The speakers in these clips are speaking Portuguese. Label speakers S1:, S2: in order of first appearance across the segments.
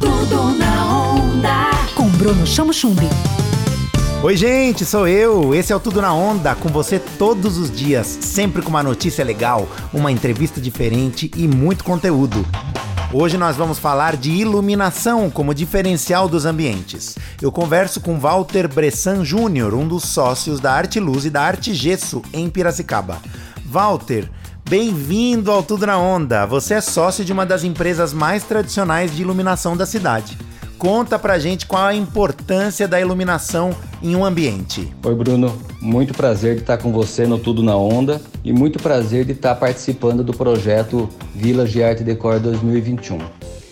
S1: Tudo na onda. Com Bruno Chamo Chumbi.
S2: Oi, gente, sou eu. Esse é o Tudo na Onda, com você todos os dias, sempre com uma notícia legal, uma entrevista diferente e muito conteúdo. Hoje nós vamos falar de iluminação como diferencial dos ambientes. Eu converso com Walter Bressan Júnior, um dos sócios da Arte Luz e da Arte Gesso em Piracicaba. Walter, bem-vindo ao Tudo na Onda. Você é sócio de uma das empresas mais tradicionais de iluminação da cidade. Conta pra gente qual a importância da iluminação em um ambiente.
S3: Oi, Bruno. Muito prazer de estar com você no Tudo na Onda e muito prazer de estar participando do projeto Village de Arte Decor 2021.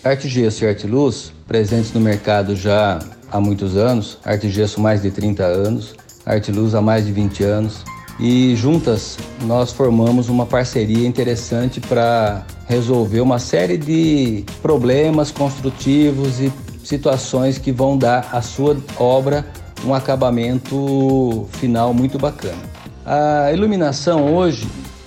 S3: Arte Gesso e Arte Luz, presentes no mercado já há muitos anos, Arte Gesso mais de 30 anos, Arte Luz há mais de 20 anos, e juntas nós formamos uma parceria interessante para resolver uma série de problemas construtivos e situações que vão dar à sua obra um acabamento final muito bacana. A iluminação hoje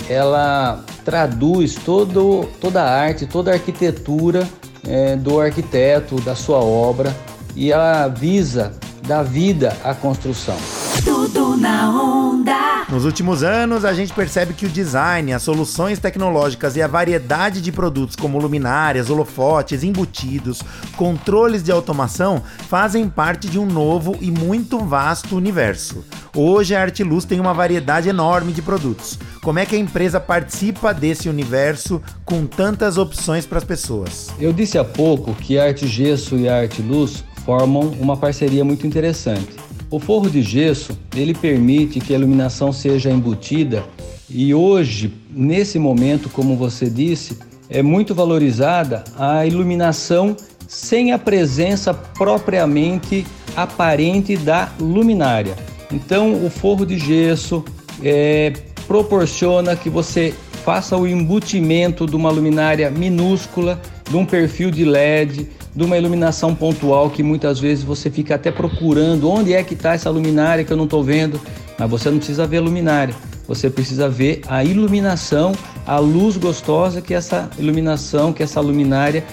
S3: ela traduz todo, toda a arte, toda a arquitetura é, do arquiteto, da sua obra e ela visa dar vida à construção.
S1: Tudo na onda.
S2: Nos últimos anos, a gente percebe que o design, as soluções tecnológicas e a variedade de produtos como luminárias, holofotes, embutidos, controles de automação fazem parte de um novo e muito vasto universo. Hoje a Arte Luz tem uma variedade enorme de produtos. Como é que a empresa participa desse universo com tantas opções para as pessoas?
S3: Eu disse há pouco que a Arte Gesso e a Arte Luz formam uma parceria muito interessante. O forro de gesso, ele permite que a iluminação seja embutida e hoje, nesse momento, como você disse, é muito valorizada a iluminação sem a presença propriamente aparente da luminária. Então, o forro de gesso é, proporciona que você faça o embutimento de uma luminária minúscula, de um perfil de LED, de uma iluminação pontual que muitas vezes você fica até procurando onde é que está essa luminária que eu não estou vendo, mas você não precisa ver a luminária, você precisa ver a iluminação, a luz gostosa que essa iluminação, que essa luminária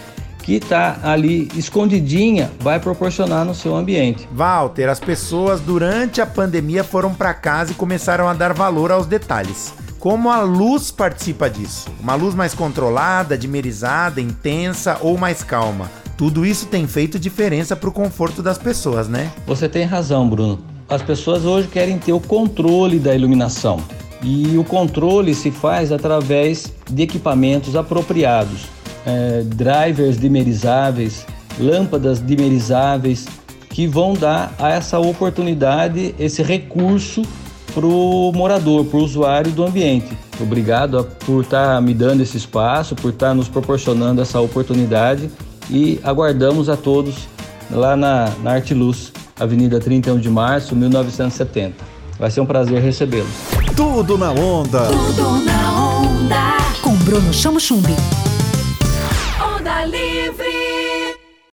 S3: que está ali escondidinha vai proporcionar no seu ambiente.
S2: Walter, as pessoas durante a pandemia foram para casa e começaram a dar valor aos detalhes. Como a luz participa disso? Uma luz mais controlada, dimerizada, intensa ou mais calma? Tudo isso tem feito diferença para o conforto das pessoas, né?
S3: Você tem razão, Bruno. As pessoas hoje querem ter o controle da iluminação. E o controle se faz através de equipamentos apropriados, é, drivers dimerizáveis, lâmpadas dimerizáveis, que vão dar a essa oportunidade, esse recurso para o morador, para o usuário do ambiente. Obrigado por estar tá me dando esse espaço, por estar tá nos proporcionando essa oportunidade e aguardamos a todos lá na, na Arte Luz, Avenida 31 de Março, 1970. Vai ser um prazer recebê-los.
S4: Tudo na onda.
S1: Tudo na onda. Com Bruno Chamo Chumbi. Onda Livre.